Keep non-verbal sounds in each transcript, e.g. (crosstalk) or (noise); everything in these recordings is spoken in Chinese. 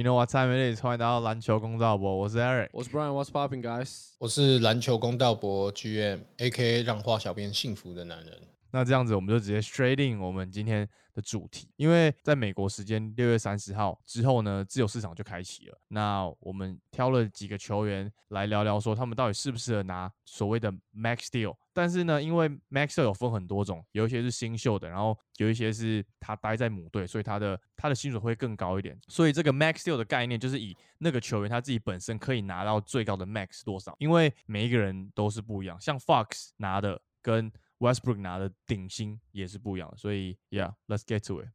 You know what time it is？欢迎来到篮球公道博，我是 Eric。我是 Brian，What's popping, guys？我是篮球公道博 GM，A.K.A 让花小编幸福的男人。那这样子，我们就直接 straight in 我们今天的主题，因为在美国时间六月三十号之后呢，自由市场就开启了。那我们挑了几个球员来聊聊，说他们到底适不适合拿所谓的 max deal。但是呢，因为 max 有分很多种，有一些是新秀的，然后有一些是他待在母队，所以他的他的薪水会更高一点。所以这个 max deal 的概念就是以那个球员他自己本身可以拿到最高的 max 多少，因为每一个人都是不一样。像 Fox 拿的跟 Westbrook 拿的顶薪也是不一样的，所以 Yeah，let's get to it。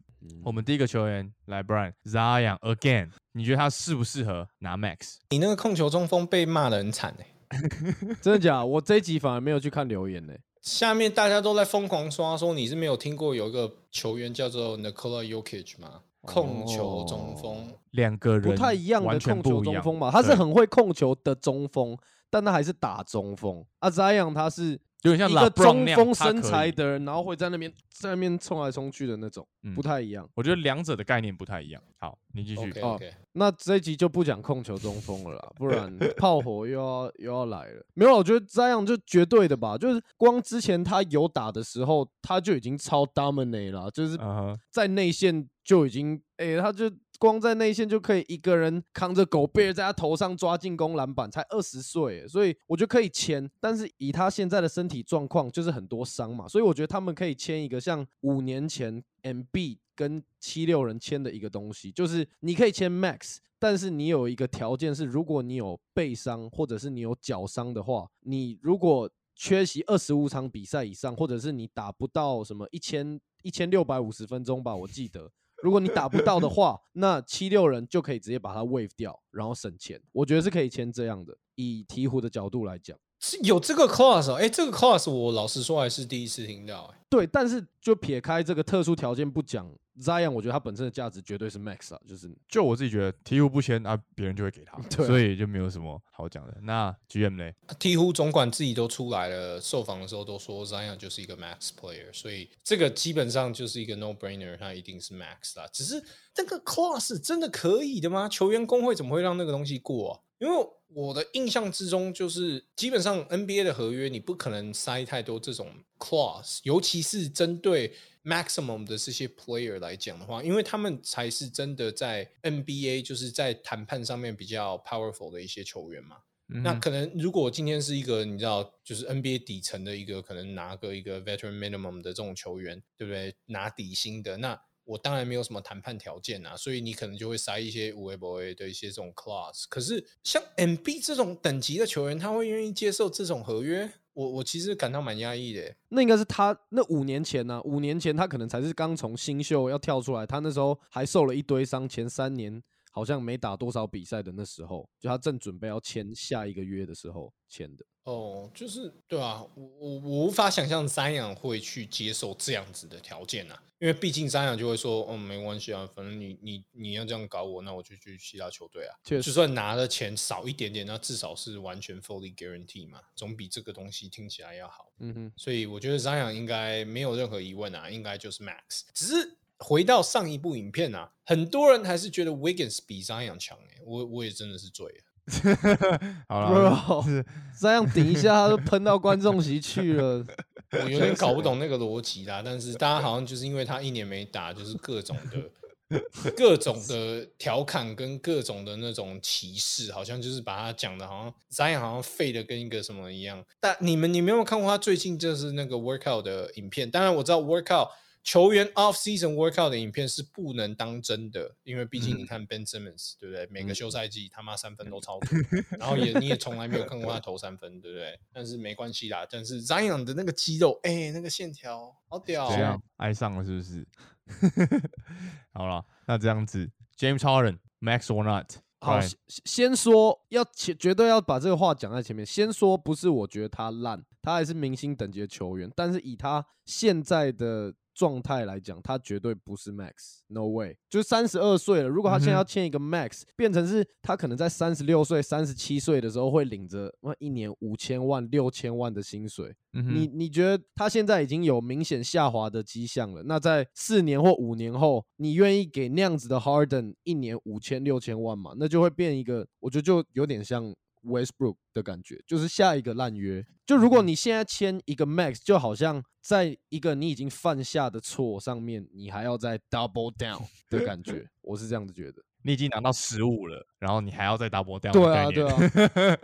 我们第一个球员来，Brian Zion again，你觉得他适不适合拿 Max？你那个控球中锋被骂的很惨哎，(laughs) 真的假？我这一集反而没有去看留言呢。下面大家都在疯狂刷说你是没有听过有一个球员叫做 Nikola y o k i c 吗？控球中锋，两个人不太一样的完全控球不一样中锋嘛，他是很会控球的中锋，但他还是打中锋。阿扎扬他是有点像一个中锋身材的人，然后会在那边在那边冲来冲去的那种，嗯不太一样。我觉得两者的概念不太一样。好，你继续。OK 哦 OK，那这一集就不讲控球中锋了啦，不然 (laughs) 炮火又要又要来了。没有，我觉得这样就绝对的吧，就是光之前他有打的时候，他就已经超 dominate 了，就是嗯哼，在内线就已经，哎、他就光在内线就可以一个人扛着狗贝尔在他头上抓进攻篮板，才二十岁，所以我觉得可以签。但是以他现在的身体状况，就是很多伤嘛，所以我觉得他们可以签一个像五年前 MB 跟七六人签的一个东西，就是你可以签 Max。但是你有一个条件是，如果你有背伤或者是你有脚伤的话，你如果缺席二十五场比赛以上，或者是你打不到什么一千一千六百五十分钟吧，我记得。如果你打不到的话，(laughs) 那七六人就可以直接把他 wave 掉，然后省钱。我觉得是可以签这样的。以鹈鹕的角度来讲，是有这个 clause 哦，哎，这个 clause 我老实说还是第一次听到哎。对，但是就撇开这个特殊条件不讲，Zion 我觉得他本身的价值绝对是 max 啊，就是就我自己觉得，鹈鹕不签啊，别人就会给他，(laughs) 对啊所以就没有什么好讲的。那 GM 呢？鹈鹕总管自己都出来了，受访的时候都说 Zion 就是一个 max player，所以这个基本上就是一个 no brainer，他一定是 max 啦。只是这个 clause 真的可以的吗？球员工会怎么会让那个东西过啊？因为我的印象之中，就是基本上 NBA 的合约你不可能塞太多这种 clause，尤其是针对 maximum 的这些 player 来讲的话，因为他们才是真的在 NBA 就是在谈判上面比较 powerful 的一些球员嘛。那可能如果今天是一个你知道，就是 NBA 底层的一个可能拿个一个 veteran minimum 的这种球员，对不对？拿底薪的，那我当然没有什么谈判条件啊，所以你可能就会塞一些五 A 不 A 的一些这种 class。可是像 MB 这种等级的球员，他会愿意接受这种合约？我我其实感到蛮压抑的。那应该是他那五年前呢、五年前他可能才是刚从新秀要跳出来，他那时候还受了一堆伤，前三年好像没打多少比赛的那时候，就他正准备要签下一个约的时候签的。哦，就是对啊，我我我无法想象山羊会去接受这样子的条件啊，因为毕竟山羊就会说，嗯，没关系啊，反正你你你要这样搞我，那我就去其他球队啊。就算拿的钱少一点点，那至少是完全 fully guarantee 嘛，总比这个东西听起来要好。嗯哼，所以我觉得 Zion 应该没有任何疑问啊，应该就是 Max。只是回到上一部影片啊，很多人还是觉得 Wiggins 比 Zion 强诶、我我也真的是醉了。(laughs) 好了，Bro 是这样顶一下他就喷到观众席去了。(laughs) 我有点搞不懂那个逻辑啦，但是大家好像就是因为他一年没打，就是各种的、(laughs) 各种的调侃跟各种的那种歧视，好像就是把他讲的好像 Zion 好像废的跟一个什么一样。但你们你没有看过他最近就是那个 workout 的影片？当然我知道 workout 球员 off season workout 的影片是不能当真的，因为毕竟你看 Ben Simmons 对不对？每个休赛季他妈三分都超多，然后也 (laughs) 你也从来没有看过他投三分，对不对？但是没关系啦，但是 Zion 的那个肌肉，哎、那个线条好屌、这样哦。爱上了是不是？(laughs) 好了，那这样子，James Harden Max or not？好，先先说要前绝对要把这个话讲在前面。先说不是我觉得他烂，他还是明星等级的球员，但是以他现在的状态来讲，他绝对不是 max，no way。就是三十二岁了，如果他现在要签一个 max，、变成是他可能在三十六岁、三十七岁的时候会领着哇一年五千万、六千万的薪水。嗯，你你觉得他现在已经有明显下滑的迹象了？那在四年或五年后，你愿意给那样子的 Harden 一年五千六千万吗？那就会变一个，我觉得就有点像 Westbrook 的感觉，就是下一个烂约。就如果你现在签一个 Max，就好像在一个你已经犯下的错上面，你还要再 double down 的感觉，(laughs) 我是这样子觉得。你已经拿到十五了，然后你还要再 double down，对啊，对啊，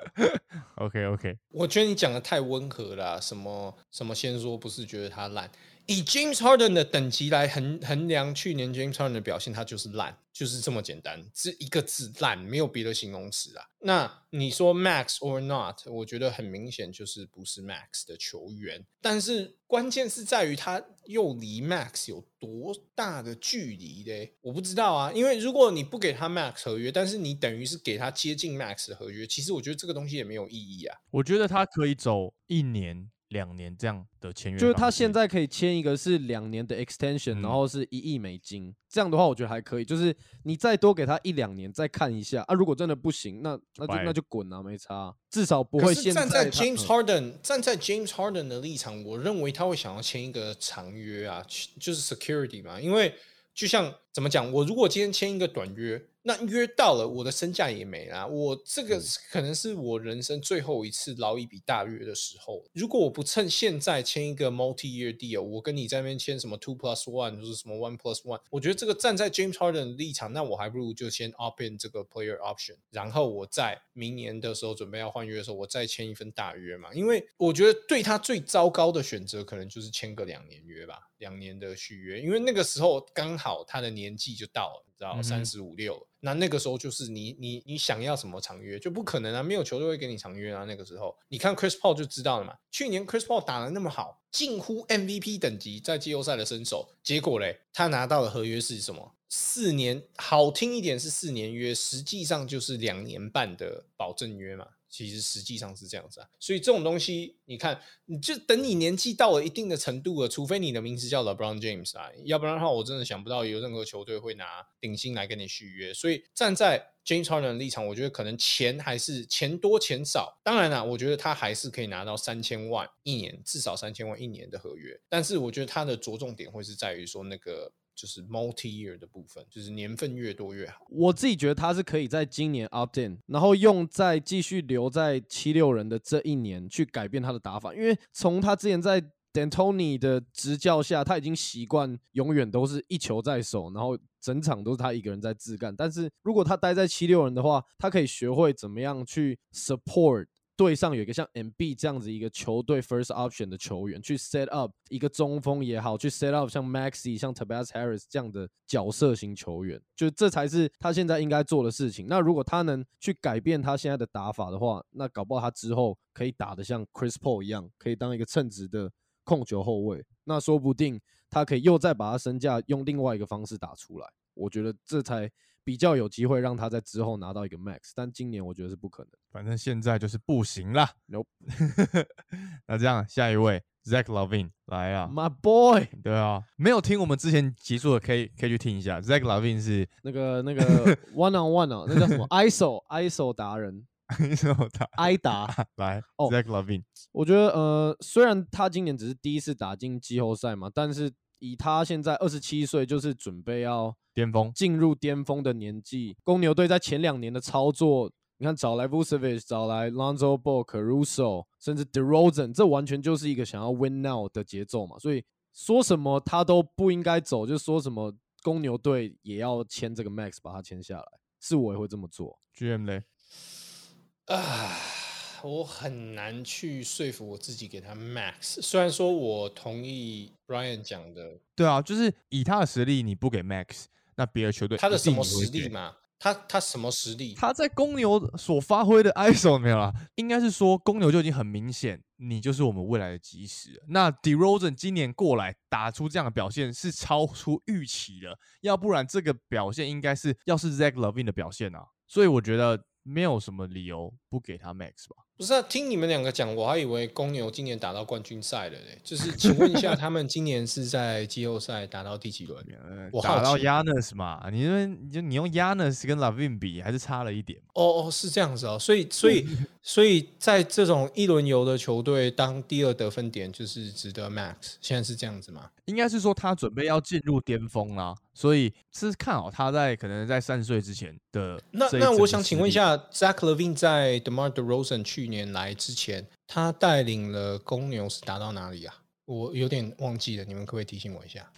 (laughs) OK OK，我觉得你讲的太温和了啊、什么什么先说不是觉得他烂，以 James Harden 的等级来衡衡量去年 James Harden 的表现，他就是烂，就是这么简单，这一个字烂，没有别的形容词啊。那你说 Max or not，我觉得很明显就是不是 Max 的球员，但是关键是在于他又离 Max 有多大的距离嘞？我不知道啊，因为如果你不给他 Max 合约，但是你等于是给他接近 Max 的合约，其实我觉得这个东西也没有意义啊。我觉得他可以走一年、两年这样的签约，就是他现在可以签一个是两年的 extension，、嗯然后是一亿美金，这样的话我觉得还可以。就是你再多给他一两年再看一下啊，如果真的不行，那那就那就滚啊，没差啊、至少不会现在站在 James 嗯 Harden 站在 James Harden 的立场，我认为他会想要签一个长约啊，就是 security 嘛。因为就像怎么讲，我如果今天签一个短约，那约到了，我的身价也没啦。我这个嗯可能是我人生最后一次捞一笔大约的时候。如果我不趁现在签一个 multi year deal，我跟你在那边签什么 two plus one，就是什么 one plus one，我觉得这个站在 James Harden 的立场，那我还不如就先 opt in 这个 player option，然后我在明年的时候准备要换约的时候，我再签一份大约嘛。因为我觉得对他最糟糕的选择，可能就是签个两年约吧，两年的续约，因为那个时候刚好他的年纪就到了，你知道，嗯哼三十五六。那那个时候就是你你你想要什么长约就不可能啊，没有球队会给你长约啊。那个时候你看 Chris Paul 就知道了嘛，去年 Chris Paul 打的那么好，近乎 MVP 等级在季后赛的身手，结果嘞，他拿到的合约是什么？四年，好听一点是四年约，实际上就是两年半的保证约嘛。其实实际上是这样子啊，所以这种东西，你看，你就等你年纪到了一定的程度了，除非你的名字叫 LeBron James 啊，要不然的话，我真的想不到有任何球队会拿顶薪来跟你续约。所以站在 James Harden 的立场，我觉得可能钱还是钱多钱少。当然啦，我觉得他还是可以拿到三千万一年，至少三千万一年的合约。但是我觉得他的着重点会是在于说那个就是 multi year 的部分，就是年份越多越好。我自己觉得他是可以在今年 opt in，然后用在继续留在七六人的这一年去改变他的打法，因为从他之前在 D'Antoni 的执教下，他已经习惯永远都是一球在手，然后整场都是他一个人在自干。但是如果他待在七六人的话，他可以学会怎么样去 support 队上有一个像 MB 这样子一个球队 first option 的球员，去 set up 一个中锋也好，去 set up 像 Maxi、像 Tobias Harris 这样的角色型球员，就这才是他现在应该做的事情。那如果他能去改变他现在的打法的话，那搞不好他之后可以打得像 Chris Paul 一样，可以当一个称职的控球后卫。那说不定他可以又再把他身价用另外一个方式打出来。我觉得这才比较有机会让他在之后拿到一个 max，但今年我觉得是不可能。反正现在就是不行啦。Nope (laughs) 那这样，下一位 Zach Lavine 来啊。My boy，(laughs) 对啊，没有听我们之前集数的可以可以去听一下。Zach Lavine 是那个那个 (laughs) one on one 啊，那叫什么 ISO ISO 达人什么他埃达。来哦 Zach Lavine，我觉得呃，虽然他今年只是第一次打进季后赛嘛，但是以他现在二十七岁，就是准备要巅峰进入巅峰的年纪。公牛队在前两年的操作，你看找来 Vucevic，找来 Lonzo Ball、Caruso，甚至 DeRozan，这完全就是一个想要 win now 的节奏嘛。所以说什么他都不应该走，就说什么公牛队也要签这个 Max，把他签下来。是我也会这么做。GM 嘞，啊，我很难去说服我自己给他 max。虽然说我同意 Brian 讲的，对啊，就是以他的实力，你不给 Max，那别的球队他的什么？实力嘛？他他什么实力？他在公牛所发挥的 ISO 没有啦，应该是说公牛就已经很明显，你就是我们未来的基石。那 DeRozan 今年过来打出这样的表现是超出预期的，要不然这个表现应该是要是 Zach Levine 的表现啊。所以我觉得没有什么理由不给他 Max 吧。不是啊，听你们两个讲，我还以为公牛今年打到冠军赛了嘞。就是请问一下，他们今年是在季后赛打到第几轮？(laughs) 呃我打到 Yanis 嘛，你因为你就你用 Yanis 跟 Lavin 比，还是差了一点。哦哦，是这样子哦。所以所以 (laughs) 所以在这种一轮游的球队，当第二得分点就是值得 Max。现在是这样子吗？应该是说他准备要进入巅峰啦，所以是看好他在可能在三十岁之前的那那我想请问一，下，Zach Levine 在 DeMar DeRozan 去年来之前，他带领了公牛是打到哪里啊？我有点忘记了，你们可不可以提醒我一下？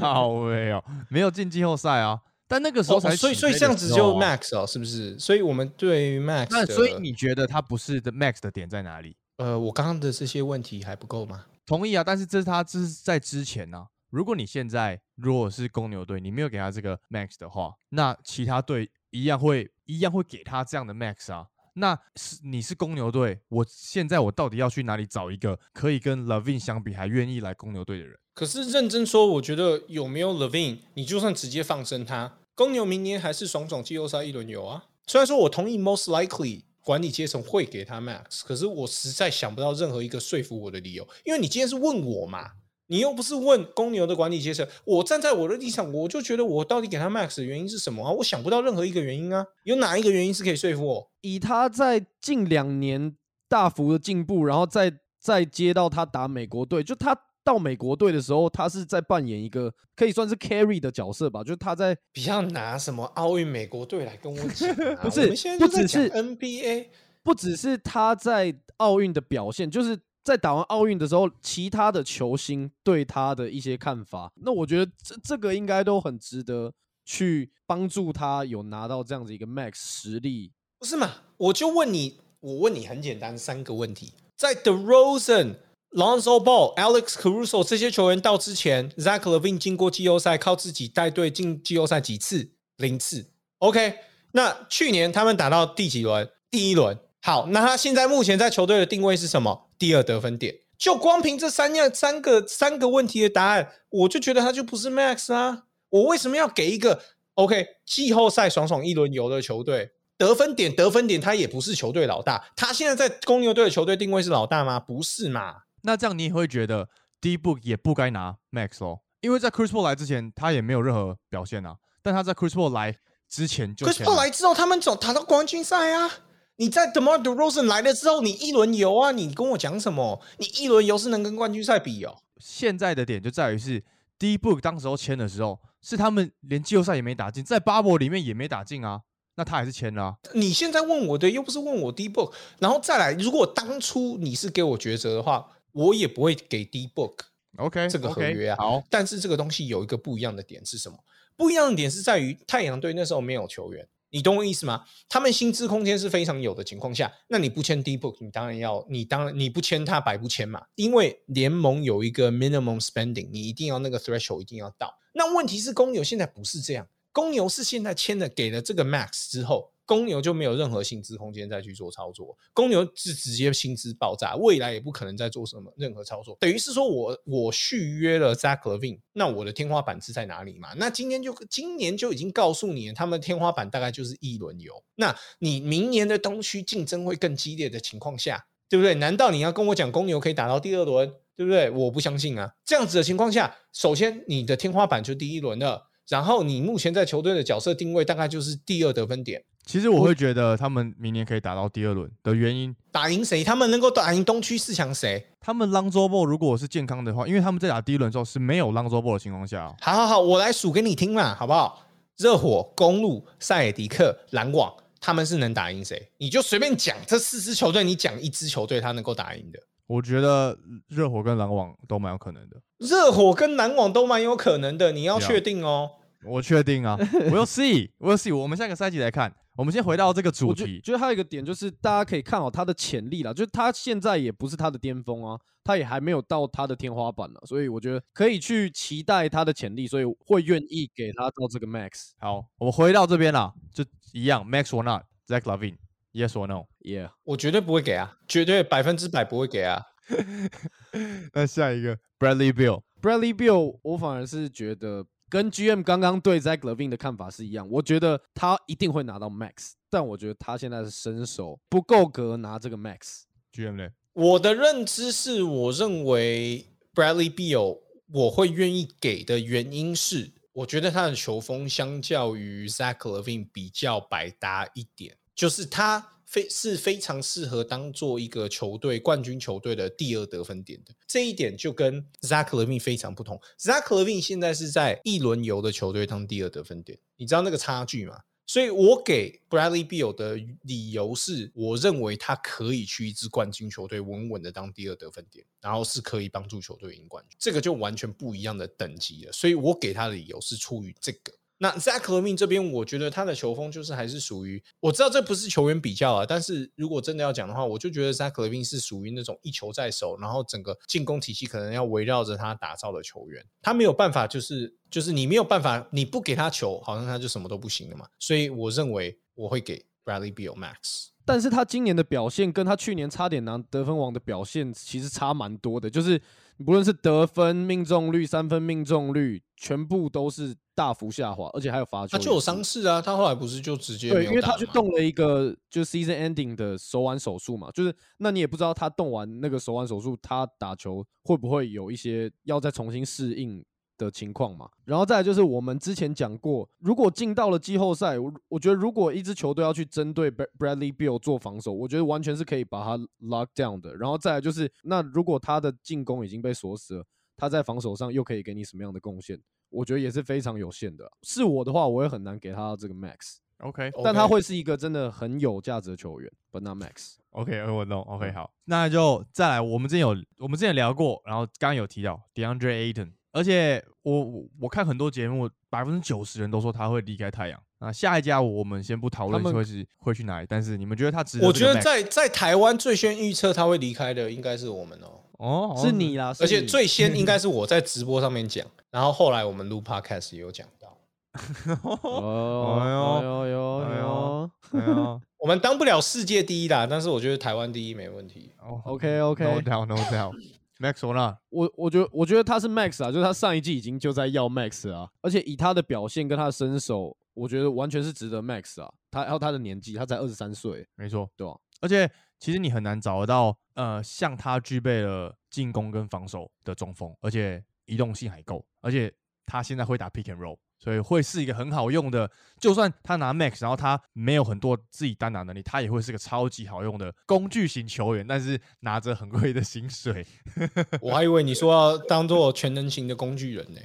好没有没有进季后赛啊，但那个时候才、哦所以所以这样子就 Max 哦，是不是？所以我们对于 Max 的，那所以你觉得他不是的 Max 的点在哪里？呃，我刚刚的这些问题还不够吗？同意啊，但是这是他这是在之前呢、如果你现在如果是公牛队，你没有给他这个 max 的话，那其他队一样会一样会给他这样的 max 啊。那是你是公牛队，我现在我到底要去哪里找一个可以跟 Lavin 相比还愿意来公牛队的人？可是认真说，我觉得有没有 Levine，你就算直接放生他，公牛明年还是爽爽季后赛一轮游啊。虽然说我同意 most likely 管理阶层会给他 max，可是我实在想不到任何一个说服我的理由，因为你今天是问我嘛，你又不是问公牛的管理阶层。我站在我的立场，我就觉得我到底给他 max 的原因是什么啊？我想不到任何一个原因啊，有哪一个原因是可以说服我？以他在近两年大幅的进步，然后再再接到他打美国队，就他到美国队的时候，他是在扮演一个可以算是 carry 的角色吧，就是他在不要拿什么奥运美国队来跟我讲、啊，(laughs) 不是不只是 NBA。不只是他在奥运的表现，就是在打完奥运的时候，其他的球星对他的一些看法。那我觉得这这个应该都很值得去帮助他有拿到这样子一个 max 实力。不是嘛？我就问你，我问你很简单三个问题，在 DeRozan、Lonzo Ball、Alex Caruso 这些球员到之前，Zach Levine 经过季后赛靠自己带队进季后赛几次？零次。OK，那去年他们打到第几轮？第一轮。好，那他现在目前在球队的定位是什么？第二得分点。就光凭这三样三个三个问题的答案，我就觉得他就不是 Max 啊！我为什么要给一个 OK 季后赛爽爽一轮游的球队得分点？得分点他也不是球队老大，他现在在公牛队的球队定位是老大吗？不是嘛？那这样你也会觉得 D Book 也不该拿 Max 咯，因为在 Chris Paul 来之前，他也没有任何表现啊，但他在 Chris Paul 来之前就可是签了后来之后，他们总打到冠军赛啊！你在 DeMar DeRozan 来了之后，你一轮游啊！你跟我讲什么？你一轮游是能跟冠军赛比哦？现在的点就在于是 D Book 当时候签的时候，是他们连季后赛也没打进，在 Bubble 里面也没打进啊，那他还是签了、啊。你现在问我的又不是问我 D Book，然后再来，如果当初你是给我抉择的话，我也不会给 D Book。OK，这个合约啊好，但是这个东西有一个不一样的点是什么？不一样的点是在于太阳队那时候没有球员，你懂我意思吗？他们薪资空间是非常有的情况下，那你不签 D Book，你当然要，你当然你不签他白不签嘛，因为联盟有一个 minimum spending，你一定要那个 threshold 一定要到。那问题是公牛现在不是这样，公牛是现在签了给了这个 max 之后。公牛就没有任何薪资空间再去做操作，公牛是直接薪资爆炸，未来也不可能再做什么任何操作。等于是说我我续约了 Zach Levine，那我的天花板是在哪里嘛？那今天就今年就已经告诉你，他们天花板大概就是一轮游。那你明年的东区竞争会更激烈的情况下，对不对？难道你要跟我讲公牛可以打到第二轮，对不对？我不相信啊！这样子的情况下，首先你的天花板就第一轮了，然后你目前在球队的角色定位大概就是第二得分点。其实我会觉得他们明年可以打到第二轮的原因，打赢谁？他们能够打赢东区四强谁？他们 Lonzo Ball 如果是健康的话，因为他们在打第一轮的时候是没有 Lonzo Ball 的情况下哦、好好好，我来数给你听嘛，好不好？热火、公路、塞尔迪克、篮网，他们是能打赢谁？你就随便讲这四支球队，你讲一支球队他能够打赢的。我觉得热火跟篮网都蛮有可能的。热火跟篮网都蛮有可能的，你要确定哦。我确定啊，We'll see，We'll see。我们下个赛季来看。我们先回到这个主我觉题，觉得还有一个点就是，大家可以看好他的潜力啦，就是他现在也不是他的巅峰啊，他也还没有到他的天花板呢，所以我觉得可以去期待他的潜力，所以会愿意给他到这个 max。好，我们回到这边啦，就一样，Max or not，Zach Lavine，Yes or no？Yeah，我绝对不会给啊，绝对百分之百不会给啊。(laughs) 那下一个 Bradley Bill，Bradley Bill，我反而是觉得跟 GM 刚刚对 Zach Levine 的看法是一样，我觉得他一定会拿到 Max，但我觉得他现在是身手不够格拿这个 Max。GM 嘞，我的认知是，我认为 Bradley Beal 我会愿意给的原因是，我觉得他的球风相较于 Zach Levine 比较百搭一点，就是他非是非常适合当做一个球队冠军球队的第二得分点的。这一点就跟 Zach Levine 非常不同。Zach Levine 现在是在一轮游的球队当第二得分点，你知道那个差距吗？所以我给 Bradley Beal 的理由是，我认为他可以去一支冠军球队稳稳的当第二得分点，然后是可以帮助球队赢冠军，这个就完全不一样的等级了。所以我给他的理由是出于这个。那 Zach Levine 这边，我觉得他的球风就是还是属于，我知道这不是球员比较啊，但是如果真的要讲的话，我就觉得 Zach Levine 是属于那种一球在手，然后整个进攻体系可能要围绕着他打造的球员，他没有办法就是就是你没有办法，你不给他球，好像他就什么都不行了嘛。所以我认为我会给 Bradley Beal Max。但是他今年的表现跟他去年差点拿得分王的表现其实差蛮多的，就是不论是得分、命中率、三分命中率，全部都是大幅下滑，而且还有罚球。他就有伤势啊，他后来不是就直接对，因为他去动了一个就是 season ending 的手腕手术嘛，就是那你也不知道他动完那个手腕手术，他打球会不会有一些要再重新适应的情况嘛。然后再来就是我们之前讲过，如果进到了季后赛，我我觉得如果一支球队要去针对 Bra- Bradley Beal 做防守，我觉得完全是可以把他 lock down 的。然后再来就是，那如果他的进攻已经被锁死了，他在防守上又可以给你什么样的贡献？我觉得也是非常有限的啊。是我的话，我也很难给他这个 max。OK 但他会是一个真的很有价值的球员，but not max。OK，我懂。OK，嗯好，那就再来。我们之前有我们之前聊过，然后刚刚有提到 DeAndre Ayton，而且我我我看很多节目，百分之九十人都说他会离开太阳。那下一家我们先不讨论会是会去哪里，但是你们觉得他值得我？觉得在在台湾最先预测他会离开的应该是我们哦，哦是你啦，而且最先应该是我在直播上面讲，(laughs) 然后后来我们录 podcast 也有讲到，(laughs) 哦哎呦哎呦呦。哎呦 (laughs) 我们当不了世界第一啦，但是我觉得台湾第一没问题。哦，OK。No OK，doubt, no doubt. Max 说那我我觉得我觉得他是 max 啊，就是他上一季已经就在要 max 啊，而且以他的表现跟他的身手，我觉得完全是值得 max 啊。他还有他的年纪，他才二十三岁，没错，对吧？而且其实你很难找得到呃像他具备了进攻跟防守的中锋，而且移动性还够，而且他现在会打 pick and roll，所以会是一个很好用的。就算他拿 max，然后他没有很多自己单打能力，他也会是个超级好用的工具型球员，但是拿着很贵的薪水。(laughs) 我还以为你说要当做全能型的工具人呢、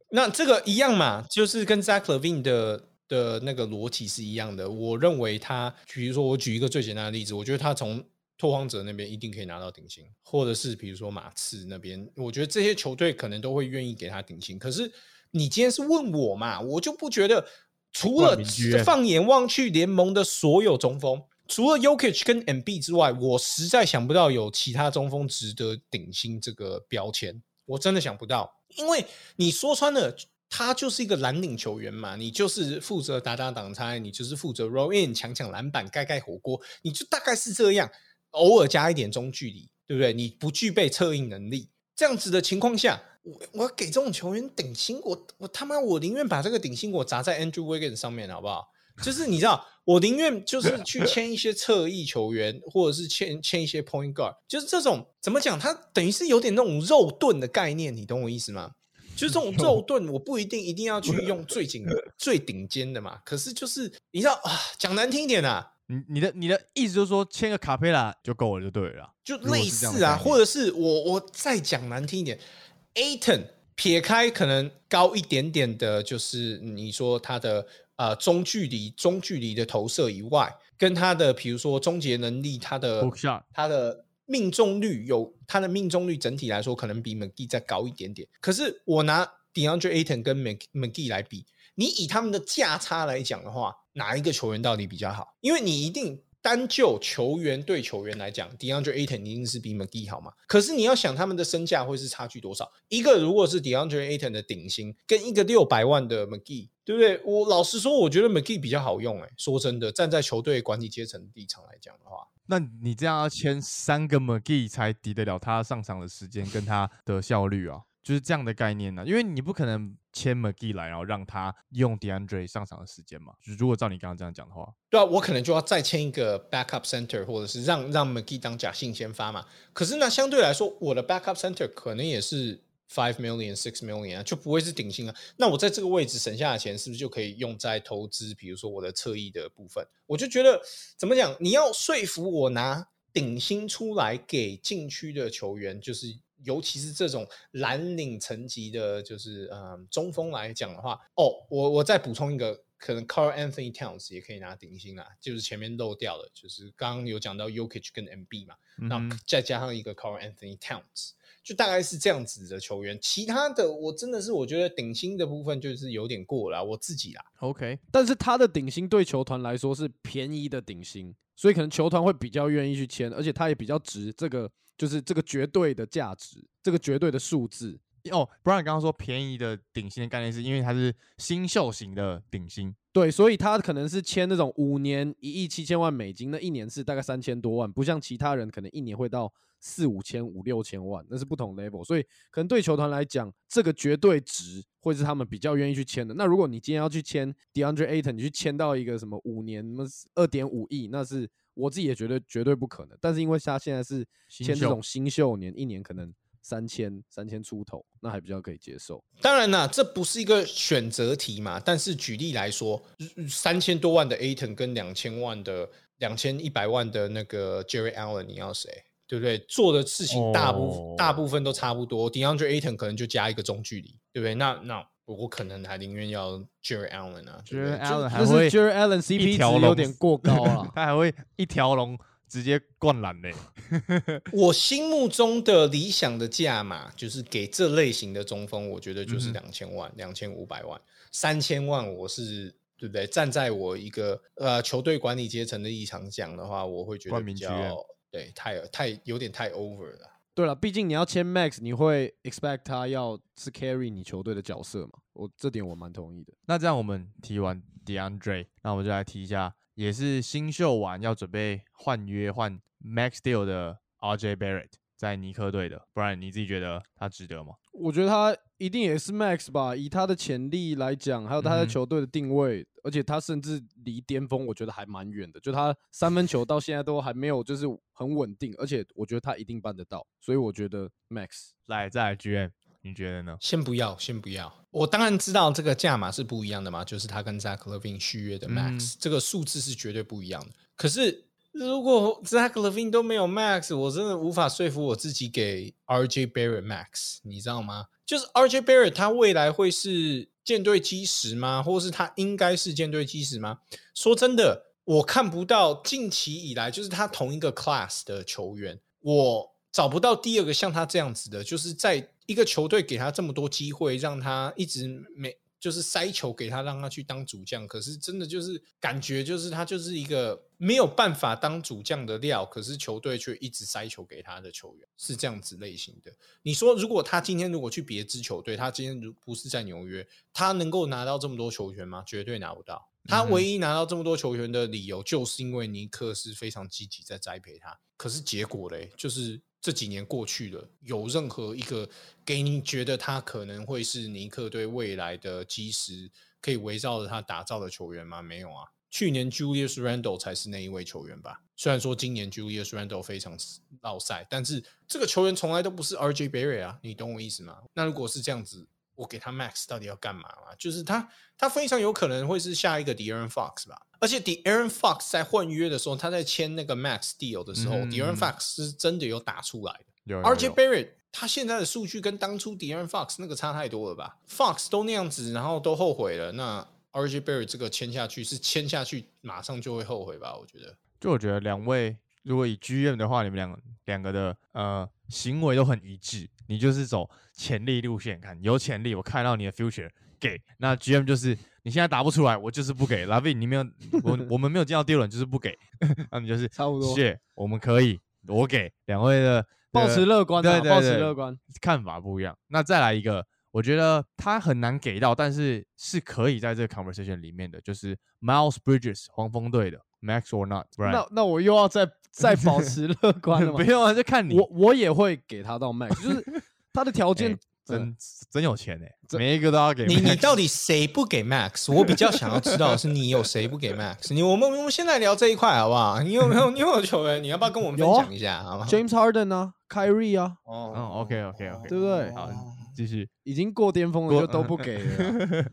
(laughs) 那这个一样嘛，就是跟 Zach Levine 的的那个逻辑是一样的。我认为他，比如说我举一个最简单的例子，我觉得他从拓荒者那边一定可以拿到顶薪，或者是比如说马刺那边，我觉得这些球队可能都会愿意给他顶薪。可是你今天是问我嘛，我就不觉得，除了放眼望去联盟的所有中锋。除了 Yokich 跟 MB 之外，我实在想不到有其他中锋值得顶薪这个标签，我真的想不到。因为你说穿了，他就是一个蓝领球员嘛，你就是负责打打挡拆，你就是负责 roll in 抢抢篮板、盖盖火锅，你就大概是这样，偶尔加一点中距离，对不对？你不具备策应能力，这样子的情况下，我我给这种球员顶薪，我我他妈我宁愿把这个顶薪我砸在 Andrew Wiggins 上面，好不好？就是你知道，我宁愿就是去签一些侧翼球员，(laughs) 或者是签签一些 point guard，就是这种怎么讲？它等于是有点那种肉盾的概念，你懂我意思吗？就是这种 (laughs) 肉盾，我不一定一定要去用最顶 (laughs) 最顶尖的嘛。可是就是你知道啊，讲难听一点啊，你你的你的意思就是说签个卡佩拉就够了就对了。就类似啊，或者是我我再讲难听一点，Aton 撇开可能高一点点的，就是你说他的呃中距离中距离的投射以外，跟他的比如说终结能力，他的他的命中率有他的命中率整体来说可能比 McGee 再高一点点。可是我拿 DeAndre Ayton 跟 McGee 来比，你以他们的价差来讲的话，哪一个球员到底比较好？因为你一定单就球员对球员来讲，DeAndre Ayton 一定是比 McGee 好嘛。可是你要想他们的身价会是差距多少？一个如果是 DeAndre Ayton 的顶薪，跟一个六百万的 McGee，对不对？我老实说，我觉得 McGee 比较好用、欸。哎，说真的，站在球队管理阶层的立场来讲的话，那你这样要签三个 McGee 才抵得了他上场的时间跟他的效率啊，就是这样的概念呢、因为你不可能签 McGee 来，然后让他用 DeAndre 上场的时间嘛？就如果照你刚刚这样讲的话，对啊，我可能就要再签一个 backup center，或者是让让 McGee 当假性先发嘛。可是那相对来说，我的 backup center 可能也是 five million six million 啊，就不会是顶薪啊。那我在这个位置省下的钱，是不是就可以用在投资？比如说我的侧翼的部分，我就觉得怎么讲？你要说服我拿顶薪出来给禁区的球员，就是。尤其是这种蓝领层级的，就是嗯中锋来讲的话，哦，我我再补充一个，可能 Carl Anthony Towns 也可以拿顶薪啦，就是前面漏掉了，就是刚刚有讲到 Yokich 跟 MB 嘛，那再加上一个 Carl Anthony Towns，就大概是这样子的球员。其他的我真的是我觉得顶薪的部分就是有点过了，我自己啦。OK，但是他的顶薪对球团来说是便宜的顶薪，所以可能球团会比较愿意去签，而且他也比较值这个。就是这个绝对的价值，这个绝对的数字哦。不然你刚刚说便宜的顶薪的概念，是因为它是新秀型的顶薪，对，所以他可能是签那种五年一亿七千万美金，那一年是大概三千多万，不像其他人可能一年会到四五千五六千万，那是不同 level。所以可能对球团来讲，这个绝对值会是他们比较愿意去签的。那如果你今天要去签 DeAndre Ayton，你去签到一个什么五年什么二点五亿，那是。我自己也觉得绝对不可能，但是因为他现在是签这种新秀年，一年可能三千三千出头，那还比较可以接受。当然啦，这不是一个选择题嘛。但是举例来说，三千多万的 Aton 跟两千万的两千一百万的那个 Jerry Allen，你要谁？对不对？做的事情大部大部分都差不多。DeAndre Aton 可能就加一个中距离，对不对？那那。我可能还宁愿要 Jerry Allen 啊，Jerry Allen 还会 Jerry Allen CP 值有点过高了，(laughs) 他还会一条龙直接灌篮嘞。(laughs) 我心目中的理想的价码就是给这类型的中锋，我觉得就是两千万、两千五百万、三千万，我是对不对？站在我一个呃球队管理阶层的立场讲的话，我会觉得比较对太太有点太 over 了。对了，毕竟你要签 Max，你会 expect 他要是 carry 你球队的角色嘛？我这点我蛮同意的。那这样我们提完 DeAndre，那我们就来提一下，也是新秀完要准备换约换 Max Deal 的 RJ Barrett。在尼克队的，不然你自己觉得他值得吗？我觉得他一定也是 Max 吧，以他的潜力来讲，还有他在球队的定位，而且他甚至离巅峰，我觉得还蛮远的。就他三分球到现在都还没有，就是很稳定，而且我觉得他一定办得到。所以我觉得 Max 来再来 GM，你觉得呢？先不要，先不要。我当然知道这个价码是不一样的嘛，就是他跟 Zach Levine 续约的 Max，这个数字是绝对不一样的。可是。如果 Zach Levine 都没有 Max，我真的无法说服我自己给 RJ Barrett Max，你知道吗？就是 RJ Barrett 他未来会是舰队基石吗？或者是他应该是舰队基石吗？说真的，我看不到近期以来就是他同一个 class 的球员，我找不到第二个像他这样子的，就是在一个球队给他这么多机会，让他一直没。就是塞球给他，让他去当主将。可是真的就是感觉，就是他就是一个没有办法当主将的料。可是球队却一直塞球给他的球员，是这样子类型的。你说，如果他今天如果去别支球队，他今天如不是在纽约，他能够拿到这么多球员吗？绝对拿不到。他唯一拿到这么多球员的理由，就是因为尼克是非常积极在栽培他。可是结果嘞，就是。这几年过去了，有任何一个给你觉得他可能会是尼克队未来的基石，可以围绕着他打造的球员吗？没有啊。去年 Julius Randle 才是那一位球员吧。虽然说今年 Julius Randle 非常闹赛，但是这个球员从来都不是 RJ Berry 啊，你懂我意思吗？那如果是这样子。我给他 Max 到底要干嘛嘛？就是他，他非常有可能会是下一个 De'Aaron Fox 吧。而且 De'Aaron Fox 在换约的时候，他在签那个 Max Deal 的时候，De'Aaron Fox 是真的有打出来的。RJ Barrett 他现在的数据跟当初 De'Aaron Fox 那个差太多了吧？Fox 都那样子，然后都后悔了。那 RJ Barrett 这个签下去是签下去马上就会后悔吧？我觉得。就我觉得两位如果以 GM 的话，你们两个两个的呃行为都很一致。你就是走潜力路线，看有潜力，我看到你的 future 给那 GM 就是你现在答不出来，我就是不给。Lavin 你没有我我们没有见到第二轮就是不给，(laughs) 那你就是差不多。谢我们可以我给两位的保持乐观，对对保持乐观，看法不一样。那再来一个，我觉得他很难给到，但是是可以在这个 conversation 里面的，就是 Miles Bridges 黄蜂队的 Max or not。那那我又要再。(laughs) 再保持乐观了吗？不用啊，就看你。我我也会给他到 max，就是他的条件 (laughs) 真真有钱哎，每一个都要给。你你到底谁不给 Max？我比较想要知道的是你有谁不给 Max？你我们我们现在聊这一块好不好？你有没有你有没有球员？你要不要跟我们分享一下？好吗？James Harden 啊，Kyrie 啊，哦，OK OK OK，对不对？好，继续，已经过巅峰了就都不给了，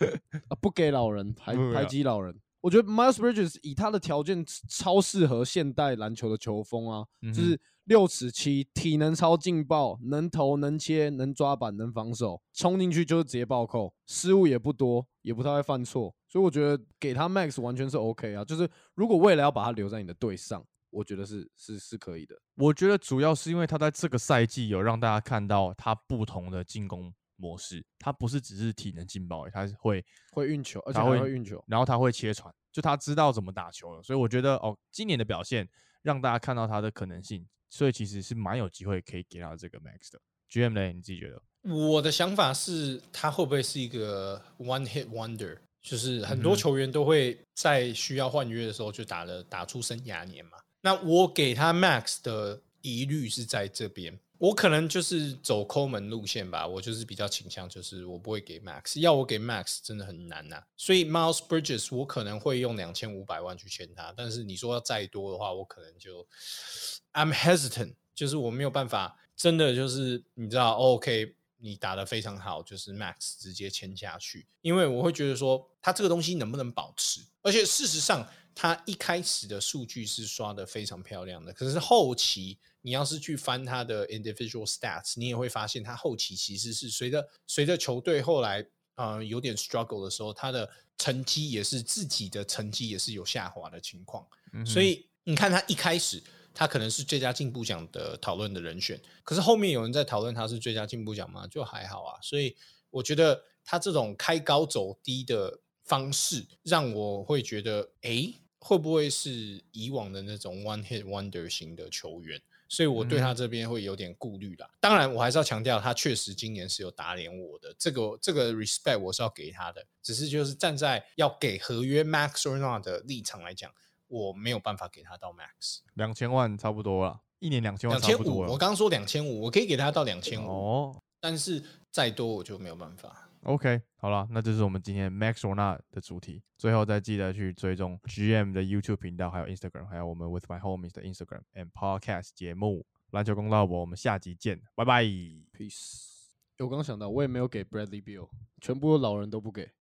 (laughs) 啊，不给老人排排挤老人。我觉得 Miles Bridges 以他的条件超适合现代篮球的球风啊，就是六尺七，体能超劲爆，能投能切能抓板能防守，冲进去就是直接暴扣，失误也不多，也不太会犯错，所以我觉得给他 Max 完全是 OK 啊。就是如果未来要把他留在你的队上，我觉得是是是可以的。我觉得主要是因为他在这个赛季有让大家看到他不同的进攻。模式，他不是只是体能劲爆，他是会会运球，而且会运球，然后他会切传，就他知道怎么打球了。所以我觉得哦，今年的表现让大家看到他的可能性，所以其实是蛮有机会可以给到这个 max 的。GM 呢，你自己觉得？我的想法是，他会不会是一个 one hit wonder？就是很多球员都会在需要换约的时候就打了打出生涯年嘛。那我给他 max 的疑虑是在这边。我可能就是走抠门路线吧，我就是比较倾向，就是我不会给 Max，要我给 Max 真的很难呐。所以 Miles Bridges 我可能会用两千五百万去签他，但是你说要再多的话，我可能就 I'm hesitant，就是我没有办法，真的就是你知道，OK，你打的非常好，就是 Max 直接签下去，因为我会觉得说他这个东西能不能保持，而且事实上他一开始的数据是刷的非常漂亮的，可是后期。你要是去翻他的 individual stats，你也会发现他后期其实是随着随着球队后来呃有点 struggle 的时候，他的成绩也是自己的成绩也是有下滑的情况。所以你看他一开始他可能是最佳进步奖的讨论的人选，可是后面有人在讨论他是最佳进步奖吗？就还好啊。所以我觉得他这种开高走低的方式，让我会觉得，哎，会不会是以往的那种 one hit wonder 型的球员？所以我对他这边会有点顾虑啦。当然，我还是要强调，他确实今年是有打脸我的，这个这个 respect 我是要给他的。只是就是站在要给合约 max or not 的立场来讲，我没有办法给他到 max 两千万差不多了，一年两千万两千五。我刚刚说两千五，我可以给他到两千五哦，但是再多我就没有办法。OK，好了，那这是我们今天 Max or Not 的主题。最后再记得去追踪 GM 的 YouTube 频道，还有 Instagram，还有我们 With My Homies 的 Instagram and Podcast 节目。篮球公道博，我们下集见，拜拜，Peace。我刚想到，我也没有给 Bradley Bill，全部老人都不给。